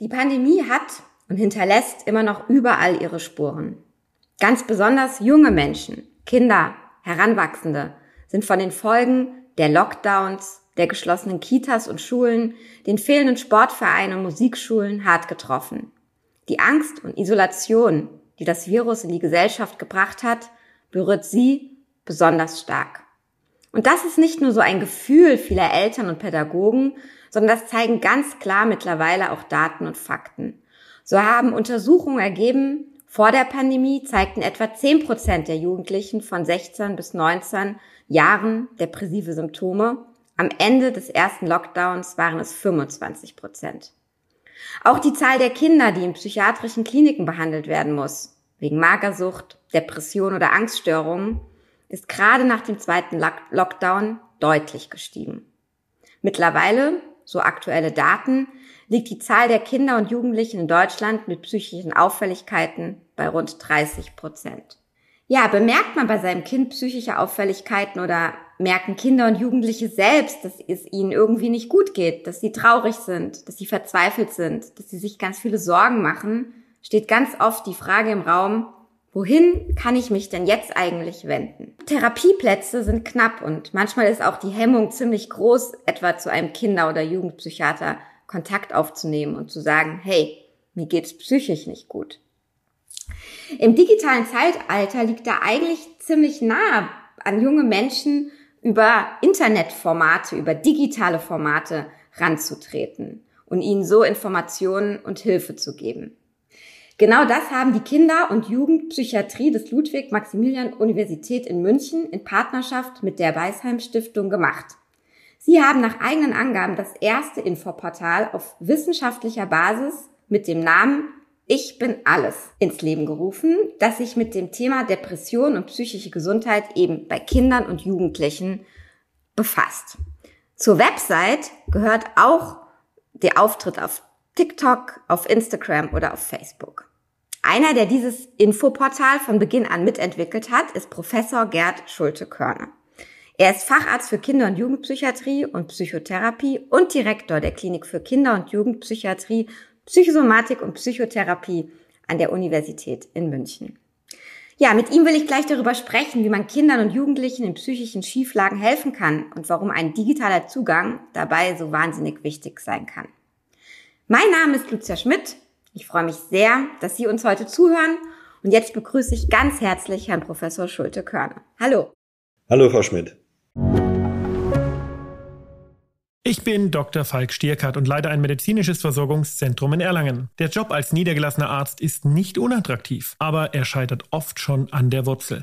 Die Pandemie hat und hinterlässt immer noch überall ihre Spuren. Ganz besonders junge Menschen, Kinder, Heranwachsende sind von den Folgen der Lockdowns, der geschlossenen Kitas und Schulen, den fehlenden Sportvereinen und Musikschulen hart getroffen. Die Angst und Isolation, die das Virus in die Gesellschaft gebracht hat, berührt sie besonders stark. Und das ist nicht nur so ein Gefühl vieler Eltern und Pädagogen, sondern das zeigen ganz klar mittlerweile auch Daten und Fakten. So haben Untersuchungen ergeben, vor der Pandemie zeigten etwa 10 Prozent der Jugendlichen von 16 bis 19 Jahren depressive Symptome. Am Ende des ersten Lockdowns waren es 25 Prozent. Auch die Zahl der Kinder, die in psychiatrischen Kliniken behandelt werden muss, wegen Magersucht, Depression oder Angststörungen, ist gerade nach dem zweiten Lockdown deutlich gestiegen. Mittlerweile, so aktuelle Daten, liegt die Zahl der Kinder und Jugendlichen in Deutschland mit psychischen Auffälligkeiten bei rund 30 Prozent. Ja, bemerkt man bei seinem Kind psychische Auffälligkeiten oder merken Kinder und Jugendliche selbst, dass es ihnen irgendwie nicht gut geht, dass sie traurig sind, dass sie verzweifelt sind, dass sie sich ganz viele Sorgen machen, steht ganz oft die Frage im Raum, wohin kann ich mich denn jetzt eigentlich wenden? Therapieplätze sind knapp und manchmal ist auch die Hemmung ziemlich groß, etwa zu einem Kinder- oder Jugendpsychiater Kontakt aufzunehmen und zu sagen, hey, mir geht's psychisch nicht gut. Im digitalen Zeitalter liegt da eigentlich ziemlich nah an junge Menschen über Internetformate, über digitale Formate ranzutreten und ihnen so Informationen und Hilfe zu geben. Genau das haben die Kinder- und Jugendpsychiatrie des Ludwig-Maximilian-Universität in München in Partnerschaft mit der Weisheim Stiftung gemacht. Sie haben nach eigenen Angaben das erste Infoportal auf wissenschaftlicher Basis mit dem Namen Ich bin alles ins Leben gerufen, das sich mit dem Thema Depression und psychische Gesundheit eben bei Kindern und Jugendlichen befasst. Zur Website gehört auch der Auftritt auf TikTok, auf Instagram oder auf Facebook. Einer, der dieses Infoportal von Beginn an mitentwickelt hat, ist Professor Gerd Schulte-Körner. Er ist Facharzt für Kinder- und Jugendpsychiatrie und Psychotherapie und Direktor der Klinik für Kinder- und Jugendpsychiatrie, Psychosomatik und Psychotherapie an der Universität in München. Ja, mit ihm will ich gleich darüber sprechen, wie man Kindern und Jugendlichen in psychischen Schieflagen helfen kann und warum ein digitaler Zugang dabei so wahnsinnig wichtig sein kann. Mein Name ist Lucia Schmidt. Ich freue mich sehr, dass Sie uns heute zuhören. Und jetzt begrüße ich ganz herzlich Herrn Professor Schulte-Körner. Hallo. Hallo, Frau Schmidt. Ich bin Dr. Falk Stierkart und leite ein medizinisches Versorgungszentrum in Erlangen. Der Job als niedergelassener Arzt ist nicht unattraktiv, aber er scheitert oft schon an der Wurzel.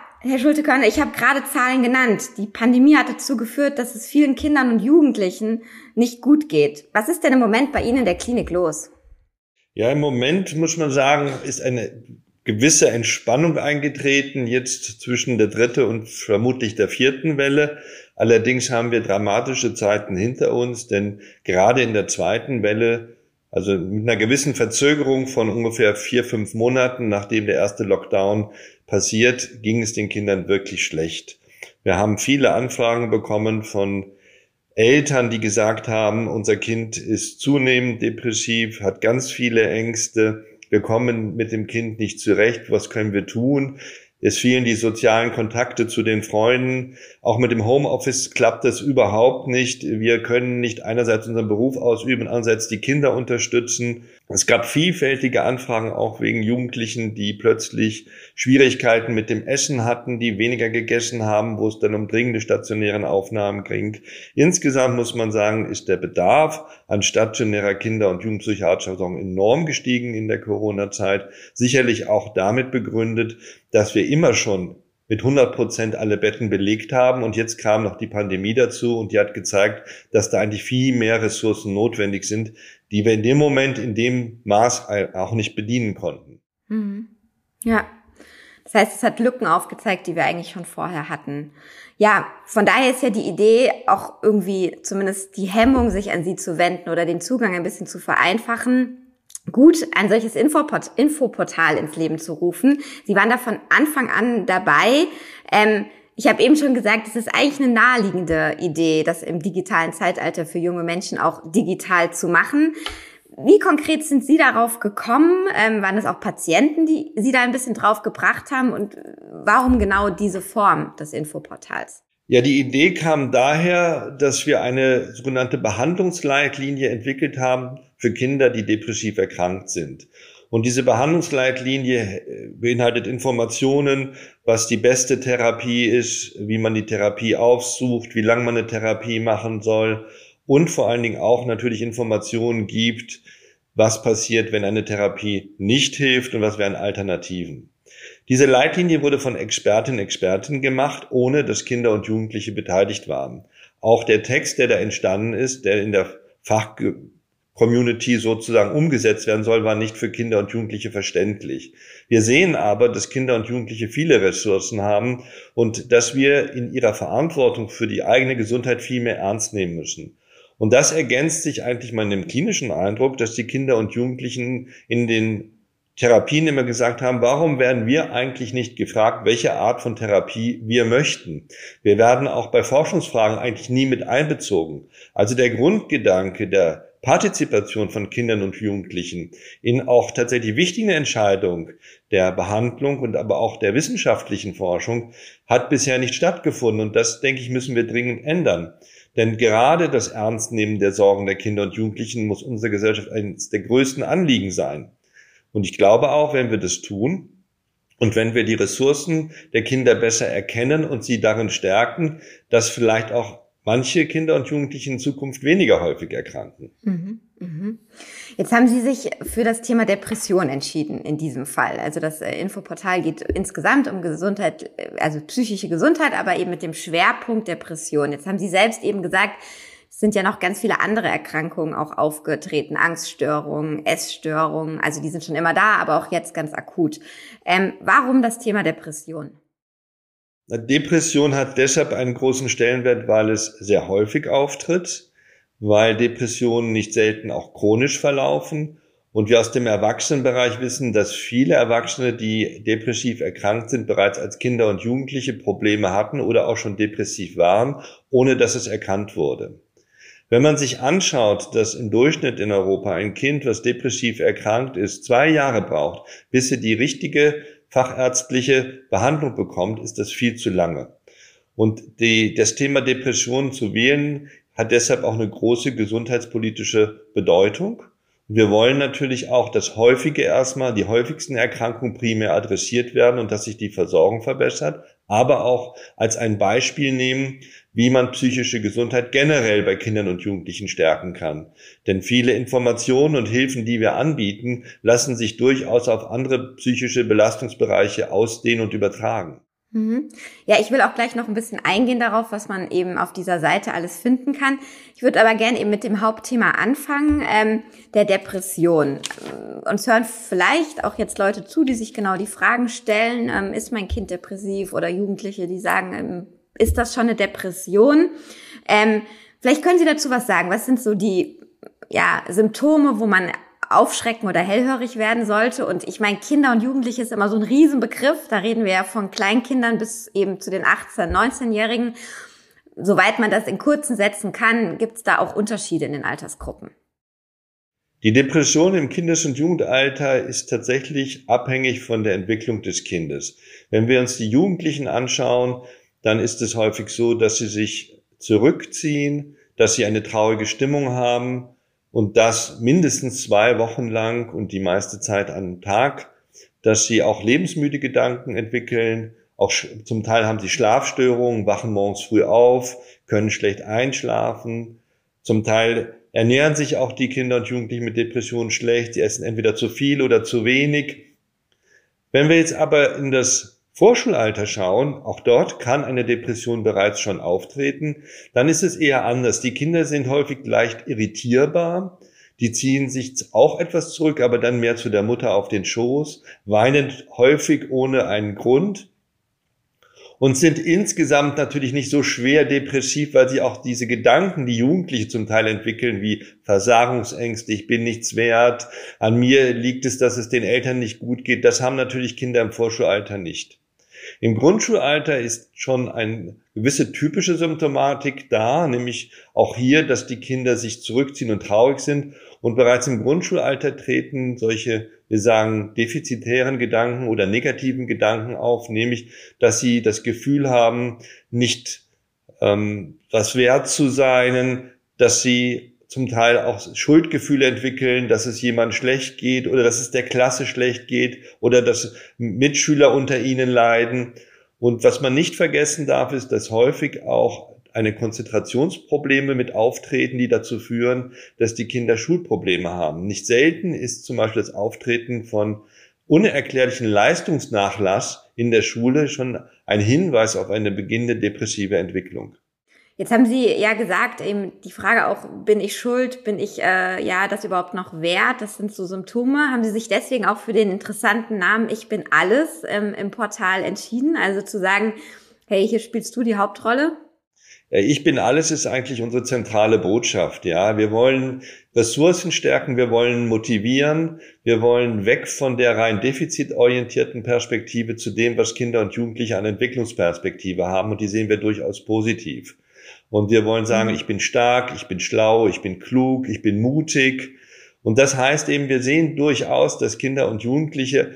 Herr Schulte-Körner, ich habe gerade Zahlen genannt. Die Pandemie hat dazu geführt, dass es vielen Kindern und Jugendlichen nicht gut geht. Was ist denn im Moment bei Ihnen in der Klinik los? Ja, im Moment muss man sagen, ist eine gewisse Entspannung eingetreten, jetzt zwischen der dritten und vermutlich der vierten Welle. Allerdings haben wir dramatische Zeiten hinter uns, denn gerade in der zweiten Welle, also mit einer gewissen Verzögerung von ungefähr vier, fünf Monaten, nachdem der erste Lockdown passiert, ging es den Kindern wirklich schlecht. Wir haben viele Anfragen bekommen von Eltern, die gesagt haben, unser Kind ist zunehmend depressiv, hat ganz viele Ängste, wir kommen mit dem Kind nicht zurecht, was können wir tun? Es fehlen die sozialen Kontakte zu den Freunden. Auch mit dem Homeoffice klappt das überhaupt nicht. Wir können nicht einerseits unseren Beruf ausüben, andererseits die Kinder unterstützen. Es gab vielfältige Anfragen auch wegen Jugendlichen, die plötzlich Schwierigkeiten mit dem Essen hatten, die weniger gegessen haben, wo es dann um dringende stationären Aufnahmen ging. Insgesamt muss man sagen, ist der Bedarf an stationärer Kinder- und Jugendpsychiatrischer Versorgung enorm gestiegen in der Corona-Zeit. Sicherlich auch damit begründet, dass wir immer schon mit 100 Prozent alle Betten belegt haben. Und jetzt kam noch die Pandemie dazu und die hat gezeigt, dass da eigentlich viel mehr Ressourcen notwendig sind, die wir in dem Moment in dem Maß auch nicht bedienen konnten. Mhm. Ja. Das heißt, es hat Lücken aufgezeigt, die wir eigentlich schon vorher hatten. Ja, von daher ist ja die Idee auch irgendwie zumindest die Hemmung, sich an sie zu wenden oder den Zugang ein bisschen zu vereinfachen, gut, ein solches Infoport Infoportal ins Leben zu rufen. Sie waren da von Anfang an dabei. Ähm, ich habe eben schon gesagt, es ist eigentlich eine naheliegende Idee, das im digitalen Zeitalter für junge Menschen auch digital zu machen. Wie konkret sind Sie darauf gekommen? Ähm, waren es auch Patienten, die Sie da ein bisschen drauf gebracht haben? Und warum genau diese Form des Infoportals? Ja, die Idee kam daher, dass wir eine sogenannte Behandlungsleitlinie entwickelt haben für Kinder, die depressiv erkrankt sind. Und diese Behandlungsleitlinie äh, beinhaltet Informationen, was die beste Therapie ist, wie man die Therapie aufsucht, wie lange man eine Therapie machen soll und vor allen Dingen auch natürlich Informationen gibt, was passiert, wenn eine Therapie nicht hilft und was wären Alternativen. Diese Leitlinie wurde von Expertinnen und Experten gemacht, ohne dass Kinder und Jugendliche beteiligt waren. Auch der Text, der da entstanden ist, der in der Fachcommunity sozusagen umgesetzt werden soll, war nicht für Kinder und Jugendliche verständlich. Wir sehen aber, dass Kinder und Jugendliche viele Ressourcen haben und dass wir in ihrer Verantwortung für die eigene Gesundheit viel mehr ernst nehmen müssen. Und das ergänzt sich eigentlich mal in dem klinischen Eindruck, dass die Kinder und Jugendlichen in den Therapien immer gesagt haben, warum werden wir eigentlich nicht gefragt, welche Art von Therapie wir möchten? Wir werden auch bei Forschungsfragen eigentlich nie mit einbezogen. Also der Grundgedanke der Partizipation von Kindern und Jugendlichen in auch tatsächlich wichtigen Entscheidungen der Behandlung und aber auch der wissenschaftlichen Forschung hat bisher nicht stattgefunden. Und das, denke ich, müssen wir dringend ändern. Denn gerade das Ernstnehmen der Sorgen der Kinder und Jugendlichen muss unserer Gesellschaft eines der größten Anliegen sein. Und ich glaube auch, wenn wir das tun und wenn wir die Ressourcen der Kinder besser erkennen und sie darin stärken, dass vielleicht auch manche Kinder und Jugendliche in Zukunft weniger häufig erkranken. Mhm, mh. Jetzt haben Sie sich für das Thema Depression entschieden in diesem Fall. Also das äh, Infoportal geht insgesamt um Gesundheit, äh, also psychische Gesundheit, aber eben mit dem Schwerpunkt Depression. Jetzt haben Sie selbst eben gesagt, es sind ja noch ganz viele andere Erkrankungen auch aufgetreten. Angststörungen, Essstörungen, also die sind schon immer da, aber auch jetzt ganz akut. Ähm, warum das Thema Depression? Depression hat deshalb einen großen Stellenwert, weil es sehr häufig auftritt weil Depressionen nicht selten auch chronisch verlaufen. Und wir aus dem Erwachsenenbereich wissen, dass viele Erwachsene, die depressiv erkrankt sind, bereits als Kinder und Jugendliche Probleme hatten oder auch schon depressiv waren, ohne dass es erkannt wurde. Wenn man sich anschaut, dass im Durchschnitt in Europa ein Kind, was depressiv erkrankt ist, zwei Jahre braucht, bis sie die richtige fachärztliche Behandlung bekommt, ist das viel zu lange. Und die, das Thema Depression zu wählen, hat deshalb auch eine große gesundheitspolitische Bedeutung. Wir wollen natürlich auch, dass häufige erstmal die häufigsten Erkrankungen primär adressiert werden und dass sich die Versorgung verbessert, aber auch als ein Beispiel nehmen, wie man psychische Gesundheit generell bei Kindern und Jugendlichen stärken kann. Denn viele Informationen und Hilfen, die wir anbieten, lassen sich durchaus auf andere psychische Belastungsbereiche ausdehnen und übertragen. Mhm. Ja, ich will auch gleich noch ein bisschen eingehen darauf, was man eben auf dieser Seite alles finden kann. Ich würde aber gerne eben mit dem Hauptthema anfangen, ähm, der Depression. Uns hören vielleicht auch jetzt Leute zu, die sich genau die Fragen stellen, ähm, ist mein Kind depressiv oder Jugendliche, die sagen, ähm, ist das schon eine Depression? Ähm, vielleicht können Sie dazu was sagen. Was sind so die ja, Symptome, wo man aufschrecken oder hellhörig werden sollte. Und ich meine, Kinder und Jugendliche ist immer so ein Riesenbegriff. Da reden wir ja von Kleinkindern bis eben zu den 18-, 19-Jährigen. Soweit man das in kurzen Sätzen kann, gibt es da auch Unterschiede in den Altersgruppen. Die Depression im Kindes- und Jugendalter ist tatsächlich abhängig von der Entwicklung des Kindes. Wenn wir uns die Jugendlichen anschauen, dann ist es häufig so, dass sie sich zurückziehen, dass sie eine traurige Stimmung haben, und das mindestens zwei Wochen lang und die meiste Zeit am Tag, dass sie auch lebensmüde Gedanken entwickeln. Auch zum Teil haben sie Schlafstörungen, wachen morgens früh auf, können schlecht einschlafen. Zum Teil ernähren sich auch die Kinder und Jugendlichen mit Depressionen schlecht. Sie essen entweder zu viel oder zu wenig. Wenn wir jetzt aber in das Vorschulalter schauen, auch dort kann eine Depression bereits schon auftreten, dann ist es eher anders. Die Kinder sind häufig leicht irritierbar. Die ziehen sich auch etwas zurück, aber dann mehr zu der Mutter auf den Schoß, weinen häufig ohne einen Grund und sind insgesamt natürlich nicht so schwer depressiv, weil sie auch diese Gedanken, die Jugendliche zum Teil entwickeln, wie Versagungsängste, ich bin nichts wert, an mir liegt es, dass es den Eltern nicht gut geht, das haben natürlich Kinder im Vorschulalter nicht. Im Grundschulalter ist schon eine gewisse typische Symptomatik da, nämlich auch hier, dass die Kinder sich zurückziehen und traurig sind. Und bereits im Grundschulalter treten solche, wir sagen, defizitären Gedanken oder negativen Gedanken auf, nämlich, dass sie das Gefühl haben, nicht ähm, was wert zu sein, dass sie zum Teil auch Schuldgefühle entwickeln, dass es jemand schlecht geht oder dass es der Klasse schlecht geht oder dass Mitschüler unter ihnen leiden. Und was man nicht vergessen darf, ist, dass häufig auch eine Konzentrationsprobleme mit auftreten, die dazu führen, dass die Kinder Schulprobleme haben. Nicht selten ist zum Beispiel das Auftreten von unerklärlichen Leistungsnachlass in der Schule schon ein Hinweis auf eine beginnende depressive Entwicklung. Jetzt haben Sie ja gesagt, eben die Frage auch, bin ich schuld, bin ich äh, ja das überhaupt noch wert? Das sind so Symptome. Haben Sie sich deswegen auch für den interessanten Namen Ich bin alles ähm, im Portal entschieden? Also zu sagen, hey, hier spielst du die Hauptrolle? Ich bin alles ist eigentlich unsere zentrale Botschaft. Ja, wir wollen Ressourcen stärken, wir wollen motivieren, wir wollen weg von der rein defizitorientierten Perspektive zu dem, was Kinder und Jugendliche an Entwicklungsperspektive haben. Und die sehen wir durchaus positiv. Und wir wollen sagen, mhm. ich bin stark, ich bin schlau, ich bin klug, ich bin mutig. Und das heißt eben, wir sehen durchaus, dass Kinder und Jugendliche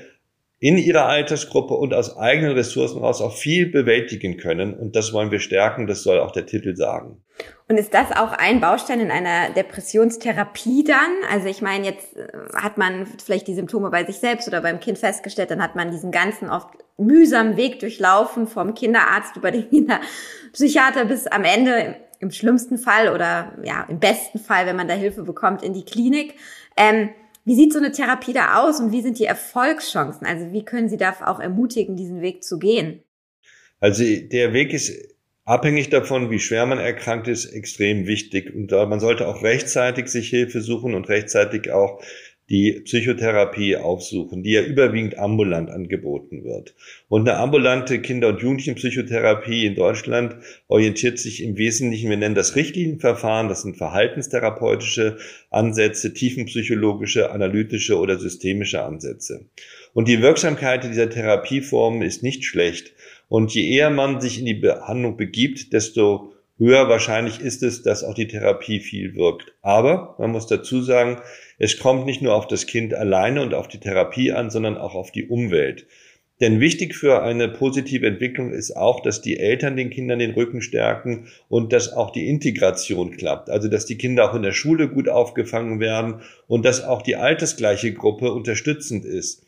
in ihrer Altersgruppe und aus eigenen Ressourcen heraus auch viel bewältigen können. Und das wollen wir stärken, das soll auch der Titel sagen. Und ist das auch ein Baustein in einer Depressionstherapie dann? Also ich meine, jetzt äh, hat man vielleicht die Symptome bei sich selbst oder beim Kind festgestellt, dann hat man diesen ganzen oft mühsamen Weg durchlaufen vom Kinderarzt über den Kinderpsychiater bis am Ende im schlimmsten Fall oder ja im besten Fall, wenn man da Hilfe bekommt, in die Klinik. Ähm, wie sieht so eine Therapie da aus und wie sind die Erfolgschancen? Also wie können Sie da auch ermutigen, diesen Weg zu gehen? Also der Weg ist abhängig davon, wie schwer man erkrankt ist, extrem wichtig. Und man sollte auch rechtzeitig sich Hilfe suchen und rechtzeitig auch die Psychotherapie aufsuchen, die ja überwiegend ambulant angeboten wird. Und eine ambulante Kinder- und Jugendlichenpsychotherapie in Deutschland orientiert sich im Wesentlichen, wir nennen das Richtlinienverfahren, das sind verhaltenstherapeutische Ansätze, tiefenpsychologische, analytische oder systemische Ansätze. Und die Wirksamkeit dieser Therapieformen ist nicht schlecht. Und je eher man sich in die Behandlung begibt, desto höher wahrscheinlich ist es, dass auch die Therapie viel wirkt. Aber man muss dazu sagen, es kommt nicht nur auf das Kind alleine und auf die Therapie an, sondern auch auf die Umwelt. Denn wichtig für eine positive Entwicklung ist auch, dass die Eltern den Kindern den Rücken stärken und dass auch die Integration klappt. Also dass die Kinder auch in der Schule gut aufgefangen werden und dass auch die altersgleiche Gruppe unterstützend ist.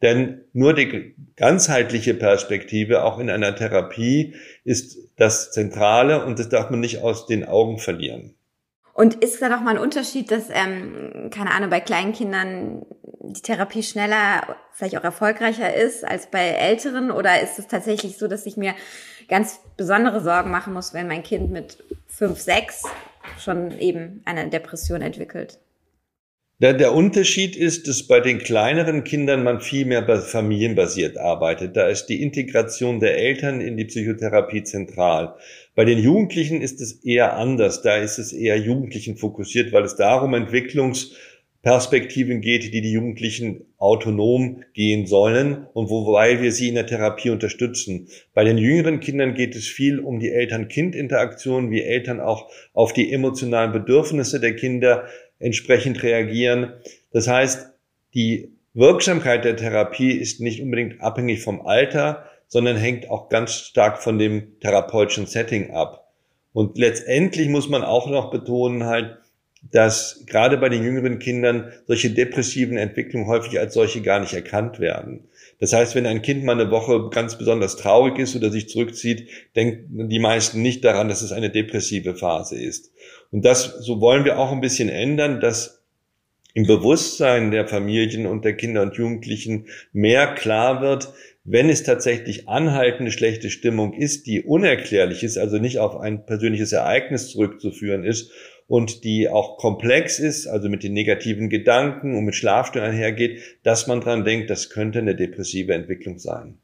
Denn nur die ganzheitliche Perspektive, auch in einer Therapie, ist das Zentrale und das darf man nicht aus den Augen verlieren. Und ist da noch mal ein Unterschied, dass, ähm, keine Ahnung, bei kleinen Kindern die Therapie schneller, vielleicht auch erfolgreicher ist als bei Älteren? Oder ist es tatsächlich so, dass ich mir ganz besondere Sorgen machen muss, wenn mein Kind mit fünf, sechs schon eben eine Depression entwickelt? Der, der Unterschied ist, dass bei den kleineren Kindern man viel mehr familienbasiert arbeitet. Da ist die Integration der Eltern in die Psychotherapie zentral. Bei den Jugendlichen ist es eher anders. Da ist es eher Jugendlichen fokussiert, weil es darum Entwicklungsperspektiven geht, die die Jugendlichen autonom gehen sollen und wobei wir sie in der Therapie unterstützen. Bei den jüngeren Kindern geht es viel um die Eltern-Kind-Interaktion, wie Eltern auch auf die emotionalen Bedürfnisse der Kinder entsprechend reagieren. Das heißt, die Wirksamkeit der Therapie ist nicht unbedingt abhängig vom Alter, sondern hängt auch ganz stark von dem therapeutischen Setting ab. Und letztendlich muss man auch noch betonen halt, dass gerade bei den jüngeren Kindern solche depressiven Entwicklungen häufig als solche gar nicht erkannt werden. Das heißt, wenn ein Kind mal eine Woche ganz besonders traurig ist oder sich zurückzieht, denken die meisten nicht daran, dass es eine depressive Phase ist. Und das, so wollen wir auch ein bisschen ändern, dass im Bewusstsein der Familien und der Kinder und Jugendlichen mehr klar wird, wenn es tatsächlich anhaltende schlechte Stimmung ist, die unerklärlich ist, also nicht auf ein persönliches Ereignis zurückzuführen ist und die auch komplex ist, also mit den negativen Gedanken und mit Schlafstörungen einhergeht, dass man dran denkt, das könnte eine depressive Entwicklung sein.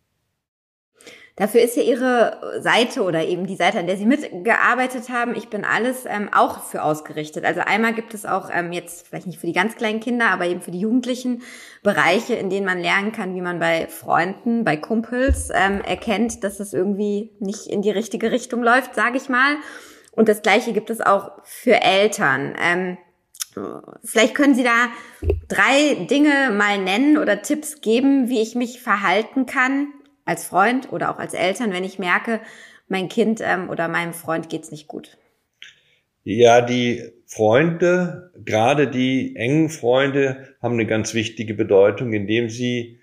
Dafür ist ja Ihre Seite oder eben die Seite, an der Sie mitgearbeitet haben, ich bin alles, ähm, auch für ausgerichtet. Also einmal gibt es auch ähm, jetzt vielleicht nicht für die ganz kleinen Kinder, aber eben für die Jugendlichen Bereiche, in denen man lernen kann, wie man bei Freunden, bei Kumpels ähm, erkennt, dass es irgendwie nicht in die richtige Richtung läuft, sage ich mal. Und das Gleiche gibt es auch für Eltern. Ähm, Vielleicht können Sie da drei Dinge mal nennen oder Tipps geben, wie ich mich verhalten kann, als Freund oder auch als Eltern, wenn ich merke, mein Kind ähm, oder meinem Freund geht's nicht gut? Ja, die Freunde, gerade die engen Freunde, haben eine ganz wichtige Bedeutung, indem sie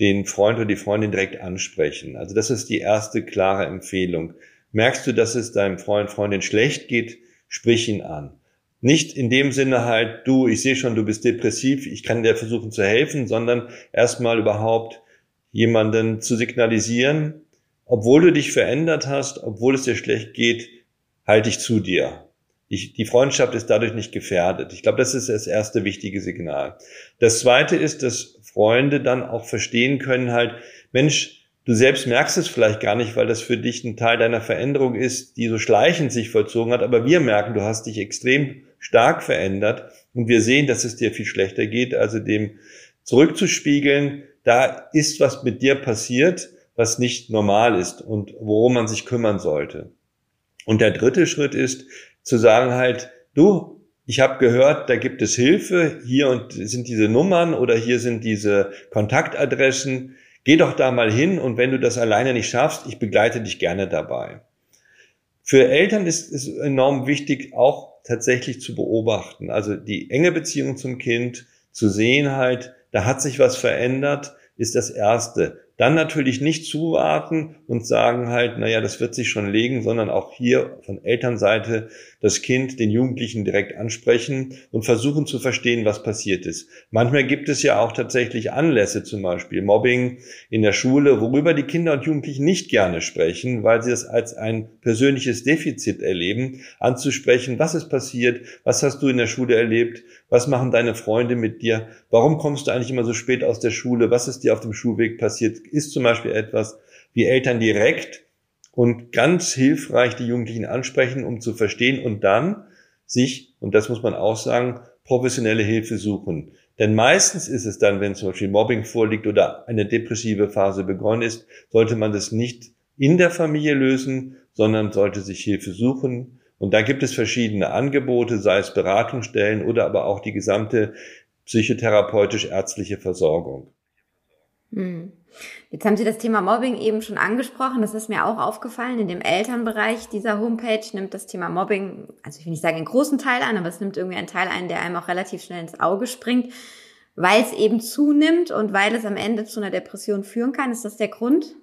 den Freund oder die Freundin direkt ansprechen. Also das ist die erste klare Empfehlung. Merkst du, dass es deinem Freund, Freundin schlecht geht, sprich ihn an. Nicht in dem Sinne halt, du, ich sehe schon, du bist depressiv, ich kann dir versuchen zu helfen, sondern erstmal überhaupt jemanden zu signalisieren, obwohl du dich verändert hast, obwohl es dir schlecht geht, halte ich zu dir. Ich, die Freundschaft ist dadurch nicht gefährdet. Ich glaube, das ist das erste wichtige Signal. Das zweite ist, dass Freunde dann auch verstehen können halt, Mensch, du selbst merkst es vielleicht gar nicht, weil das für dich ein Teil deiner Veränderung ist, die so schleichend sich vollzogen hat, aber wir merken, du hast dich extrem stark verändert und wir sehen, dass es dir viel schlechter geht, also dem zurückzuspiegeln, da ist was mit dir passiert, was nicht normal ist und worum man sich kümmern sollte. Und der dritte Schritt ist zu sagen halt, du, ich habe gehört, da gibt es Hilfe, hier und sind diese Nummern oder hier sind diese Kontaktadressen. Geh doch da mal hin und wenn du das alleine nicht schaffst, ich begleite dich gerne dabei. Für Eltern ist es enorm wichtig, auch tatsächlich zu beobachten, also die enge Beziehung zum Kind, zu sehen halt, da hat sich was verändert, ist das Erste. Dann natürlich nicht zuwarten und sagen halt, naja, das wird sich schon legen, sondern auch hier von Elternseite das Kind, den Jugendlichen direkt ansprechen und versuchen zu verstehen, was passiert ist. Manchmal gibt es ja auch tatsächlich Anlässe, zum Beispiel Mobbing in der Schule, worüber die Kinder und Jugendlichen nicht gerne sprechen, weil sie das als ein persönliches Defizit erleben, anzusprechen, was ist passiert, was hast du in der Schule erlebt, was machen deine Freunde mit dir, warum kommst du eigentlich immer so spät aus der Schule, was ist dir auf dem Schulweg passiert, ist zum Beispiel etwas, wie Eltern direkt und ganz hilfreich die Jugendlichen ansprechen, um zu verstehen und dann sich, und das muss man auch sagen, professionelle Hilfe suchen. Denn meistens ist es dann, wenn zum Beispiel Mobbing vorliegt oder eine depressive Phase begonnen ist, sollte man das nicht in der Familie lösen, sondern sollte sich Hilfe suchen. Und da gibt es verschiedene Angebote, sei es Beratungsstellen oder aber auch die gesamte psychotherapeutisch-ärztliche Versorgung. Hm. Jetzt haben Sie das Thema Mobbing eben schon angesprochen. Das ist mir auch aufgefallen. In dem Elternbereich dieser Homepage nimmt das Thema Mobbing, also ich will nicht sagen einen großen Teil an, aber es nimmt irgendwie einen Teil ein, der einem auch relativ schnell ins Auge springt, weil es eben zunimmt und weil es am Ende zu einer Depression führen kann. Ist das der Grund?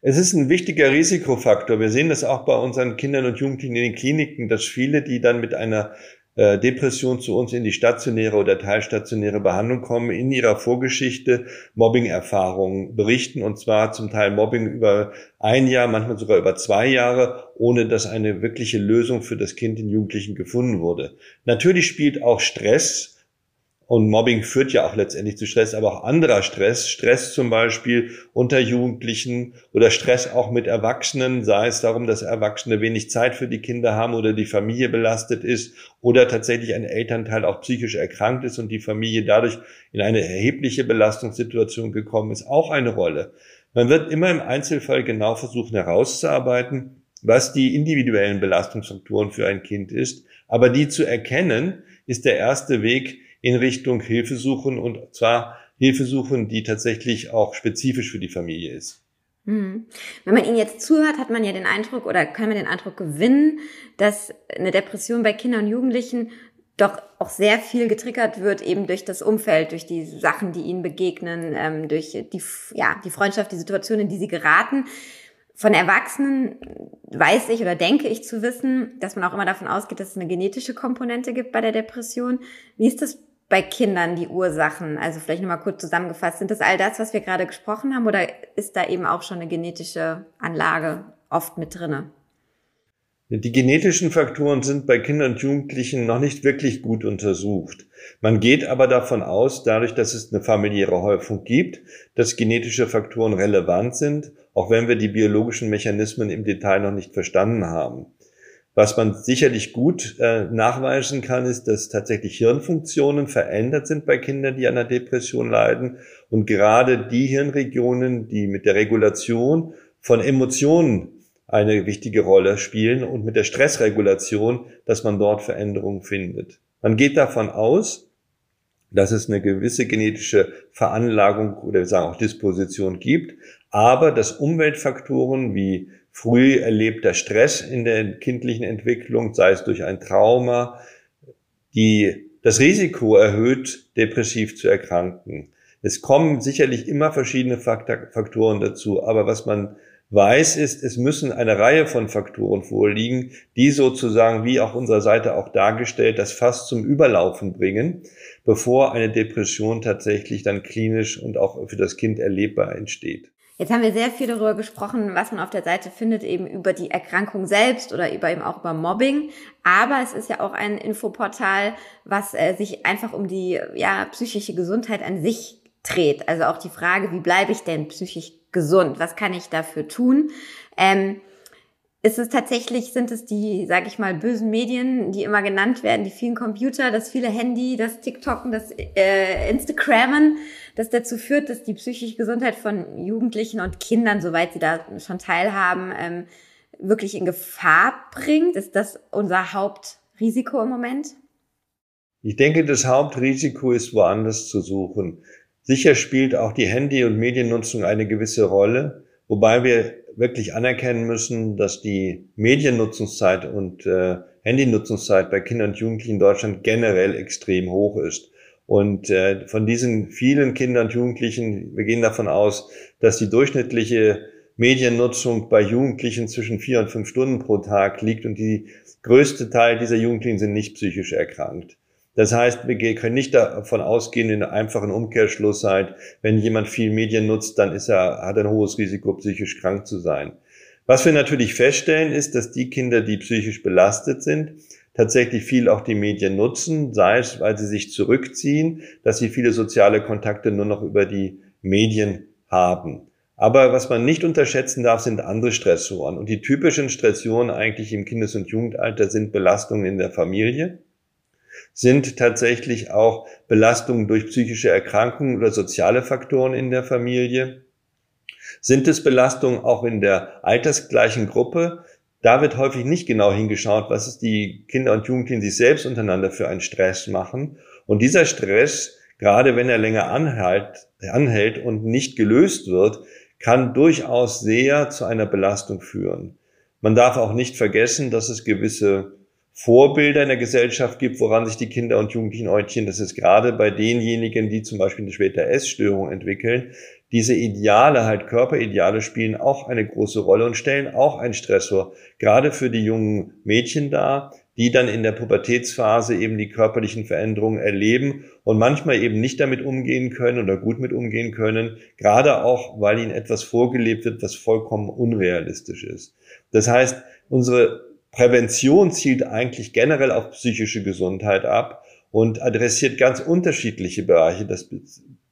Es ist ein wichtiger Risikofaktor. Wir sehen das auch bei unseren Kindern und Jugendlichen in den Kliniken, dass viele, die dann mit einer Depression zu uns in die stationäre oder teilstationäre Behandlung kommen, in ihrer Vorgeschichte Mobbing-Erfahrungen berichten und zwar zum Teil Mobbing über ein Jahr, manchmal sogar über zwei Jahre, ohne dass eine wirkliche Lösung für das Kind, den Jugendlichen gefunden wurde. Natürlich spielt auch Stress und Mobbing führt ja auch letztendlich zu Stress, aber auch anderer Stress. Stress zum Beispiel unter Jugendlichen oder Stress auch mit Erwachsenen, sei es darum, dass Erwachsene wenig Zeit für die Kinder haben oder die Familie belastet ist oder tatsächlich ein Elternteil auch psychisch erkrankt ist und die Familie dadurch in eine erhebliche Belastungssituation gekommen ist, auch eine Rolle. Man wird immer im Einzelfall genau versuchen herauszuarbeiten, was die individuellen Belastungsfaktoren für ein Kind ist, aber die zu erkennen, ist der erste Weg, in Richtung Hilfe suchen und zwar Hilfe suchen, die tatsächlich auch spezifisch für die Familie ist. Hm. Wenn man Ihnen jetzt zuhört, hat man ja den Eindruck oder kann man den Eindruck gewinnen, dass eine Depression bei Kindern und Jugendlichen doch auch sehr viel getriggert wird, eben durch das Umfeld, durch die Sachen, die ihnen begegnen, ähm, durch die, ja, die Freundschaft, die Situation, in die sie geraten. Von Erwachsenen weiß ich oder denke ich zu wissen, dass man auch immer davon ausgeht, dass es eine genetische Komponente gibt bei der Depression. Wie ist das bei Kindern die Ursachen? Also vielleicht nochmal kurz zusammengefasst. Sind das all das, was wir gerade gesprochen haben oder ist da eben auch schon eine genetische Anlage oft mit drinne? Die genetischen Faktoren sind bei Kindern und Jugendlichen noch nicht wirklich gut untersucht. Man geht aber davon aus, dadurch, dass es eine familiäre Häufung gibt, dass genetische Faktoren relevant sind, auch wenn wir die biologischen Mechanismen im Detail noch nicht verstanden haben. Was man sicherlich gut äh, nachweisen kann, ist, dass tatsächlich Hirnfunktionen verändert sind bei Kindern, die an einer Depression leiden. Und gerade die Hirnregionen, die mit der Regulation von Emotionen eine wichtige Rolle spielen und mit der Stressregulation, dass man dort Veränderungen findet. Man geht davon aus, dass es eine gewisse genetische Veranlagung oder wir sagen auch Disposition gibt, aber dass Umweltfaktoren wie früh erlebter Stress in der kindlichen Entwicklung, sei es durch ein Trauma, die das Risiko erhöht, depressiv zu erkranken. Es kommen sicherlich immer verschiedene Faktoren dazu, aber was man weiß, ist, es müssen eine Reihe von Faktoren vorliegen, die sozusagen, wie auch unserer Seite auch dargestellt, das fast zum Überlaufen bringen, bevor eine Depression tatsächlich dann klinisch und auch für das Kind erlebbar entsteht. Jetzt haben wir sehr viel darüber gesprochen, was man auf der Seite findet, eben über die Erkrankung selbst oder über eben auch über Mobbing. Aber es ist ja auch ein Infoportal, was äh, sich einfach um die ja, psychische Gesundheit an sich dreht. Also auch die Frage, wie bleibe ich denn psychisch gesund? Was kann ich dafür tun? Ähm, ist es tatsächlich, sind es die, sage ich mal, bösen Medien, die immer genannt werden, die vielen Computer, das viele Handy, das TikToken, das äh, Instagrammen, das dazu führt, dass die psychische Gesundheit von Jugendlichen und Kindern, soweit sie da schon teilhaben, ähm, wirklich in Gefahr bringt? Ist das unser Hauptrisiko im Moment? Ich denke, das Hauptrisiko ist woanders zu suchen. Sicher spielt auch die Handy- und Mediennutzung eine gewisse Rolle, wobei wir wirklich anerkennen müssen, dass die Mediennutzungszeit und äh, Handynutzungszeit bei Kindern und Jugendlichen in Deutschland generell extrem hoch ist. Und äh, von diesen vielen Kindern und Jugendlichen, wir gehen davon aus, dass die durchschnittliche Mediennutzung bei Jugendlichen zwischen vier und fünf Stunden pro Tag liegt und die größte Teil dieser Jugendlichen sind nicht psychisch erkrankt. Das heißt, wir können nicht davon ausgehen, in einfachen Umkehrschluss halt, wenn jemand viel Medien nutzt, dann ist er, hat ein hohes Risiko, psychisch krank zu sein. Was wir natürlich feststellen, ist, dass die Kinder, die psychisch belastet sind, tatsächlich viel auch die Medien nutzen, sei es, weil sie sich zurückziehen, dass sie viele soziale Kontakte nur noch über die Medien haben. Aber was man nicht unterschätzen darf, sind andere Stressoren. Und die typischen Stressoren eigentlich im Kindes- und Jugendalter sind Belastungen in der Familie, sind tatsächlich auch Belastungen durch psychische Erkrankungen oder soziale Faktoren in der Familie. Sind es Belastungen auch in der altersgleichen Gruppe? Da wird häufig nicht genau hingeschaut, was es die Kinder und Jugendlichen sich selbst untereinander für einen Stress machen. Und dieser Stress, gerade wenn er länger anhält, anhält und nicht gelöst wird, kann durchaus sehr zu einer Belastung führen. Man darf auch nicht vergessen, dass es gewisse Vorbilder in der Gesellschaft gibt, woran sich die Kinder und Jugendlichen orientieren. Das ist gerade bei denjenigen, die zum Beispiel eine später Essstörung entwickeln. Diese Ideale, halt Körperideale, spielen auch eine große Rolle und stellen auch einen Stressor, gerade für die jungen Mädchen dar, die dann in der Pubertätsphase eben die körperlichen Veränderungen erleben und manchmal eben nicht damit umgehen können oder gut mit umgehen können, gerade auch, weil ihnen etwas vorgelebt wird, was vollkommen unrealistisch ist. Das heißt, unsere Prävention zielt eigentlich generell auf psychische Gesundheit ab und adressiert ganz unterschiedliche Bereiche. Das,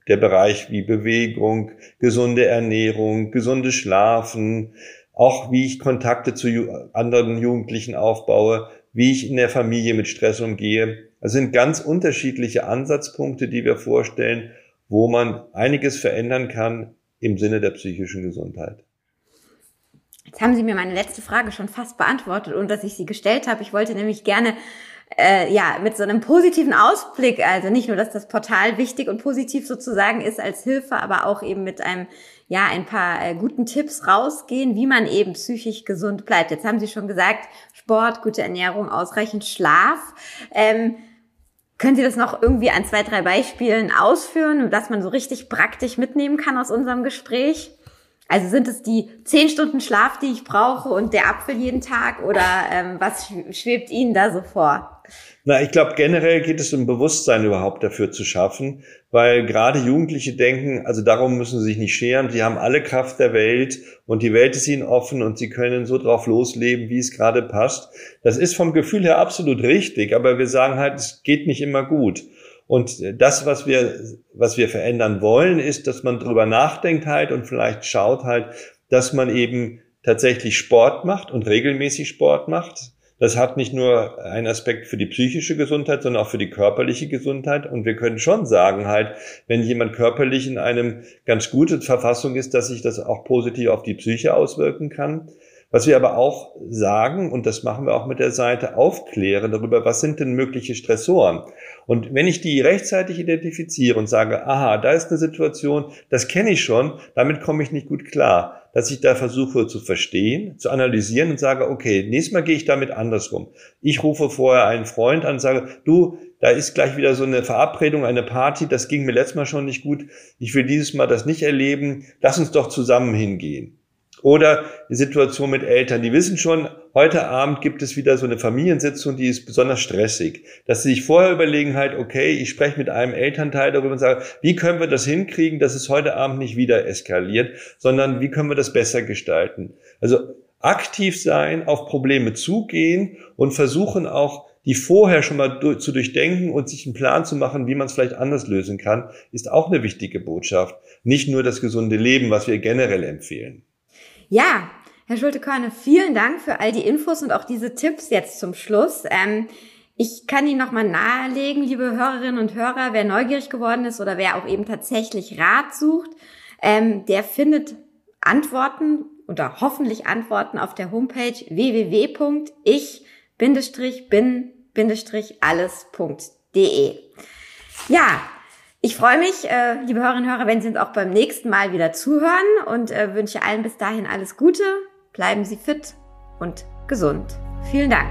der Bereich wie Bewegung, gesunde Ernährung, gesundes Schlafen, auch wie ich Kontakte zu anderen Jugendlichen aufbaue, wie ich in der Familie mit Stress umgehe. Das sind ganz unterschiedliche Ansatzpunkte, die wir vorstellen, wo man einiges verändern kann im Sinne der psychischen Gesundheit. Jetzt haben Sie mir meine letzte Frage schon fast beantwortet und dass ich sie gestellt habe. Ich wollte nämlich gerne äh, ja mit so einem positiven Ausblick, also nicht nur, dass das Portal wichtig und positiv sozusagen ist als Hilfe, aber auch eben mit einem ja ein paar äh, guten Tipps rausgehen, wie man eben psychisch gesund bleibt. Jetzt haben Sie schon gesagt, Sport, gute Ernährung, ausreichend Schlaf. Ähm, können Sie das noch irgendwie an zwei, drei Beispielen ausführen, dass man so richtig praktisch mitnehmen kann aus unserem Gespräch? Also sind es die zehn Stunden Schlaf, die ich brauche und der Apfel jeden Tag oder ähm, was schwebt Ihnen da so vor? Na, ich glaube, generell geht es um Bewusstsein überhaupt dafür zu schaffen, weil gerade Jugendliche denken, also darum müssen sie sich nicht scheren, sie haben alle Kraft der Welt und die Welt ist ihnen offen und sie können so drauf losleben, wie es gerade passt. Das ist vom Gefühl her absolut richtig, aber wir sagen halt, es geht nicht immer gut. Und das, was wir, was wir verändern wollen, ist, dass man drüber nachdenkt halt und vielleicht schaut halt, dass man eben tatsächlich Sport macht und regelmäßig Sport macht. Das hat nicht nur einen Aspekt für die psychische Gesundheit, sondern auch für die körperliche Gesundheit. Und wir können schon sagen halt, wenn jemand körperlich in einem ganz guten Verfassung ist, dass sich das auch positiv auf die Psyche auswirken kann. Was wir aber auch sagen, und das machen wir auch mit der Seite, aufklären darüber, was sind denn mögliche Stressoren. Und wenn ich die rechtzeitig identifiziere und sage, aha, da ist eine Situation, das kenne ich schon, damit komme ich nicht gut klar, dass ich da versuche zu verstehen, zu analysieren und sage, okay, nächstes Mal gehe ich damit andersrum. Ich rufe vorher einen Freund an und sage, du, da ist gleich wieder so eine Verabredung, eine Party, das ging mir letztes Mal schon nicht gut, ich will dieses Mal das nicht erleben, lass uns doch zusammen hingehen. Oder die Situation mit Eltern, die wissen schon, heute Abend gibt es wieder so eine Familiensitzung, die ist besonders stressig. Dass sie sich vorher überlegen halt, okay, ich spreche mit einem Elternteil darüber und sage, wie können wir das hinkriegen, dass es heute Abend nicht wieder eskaliert, sondern wie können wir das besser gestalten. Also aktiv sein, auf Probleme zugehen und versuchen auch, die vorher schon mal zu durchdenken und sich einen Plan zu machen, wie man es vielleicht anders lösen kann, ist auch eine wichtige Botschaft. Nicht nur das gesunde Leben, was wir generell empfehlen. Ja, Herr Schulte-Körne, vielen Dank für all die Infos und auch diese Tipps jetzt zum Schluss. Ähm, ich kann Ihnen nochmal nahelegen, liebe Hörerinnen und Hörer, wer neugierig geworden ist oder wer auch eben tatsächlich Rat sucht, ähm, der findet Antworten oder hoffentlich Antworten auf der Homepage www.ich-bin-alles.de. Ja, ich freue mich, äh, liebe Hörerinnen und Hörer, wenn Sie uns auch beim nächsten Mal wieder zuhören und äh, wünsche allen bis dahin alles Gute. Bleiben Sie fit und gesund. Vielen Dank.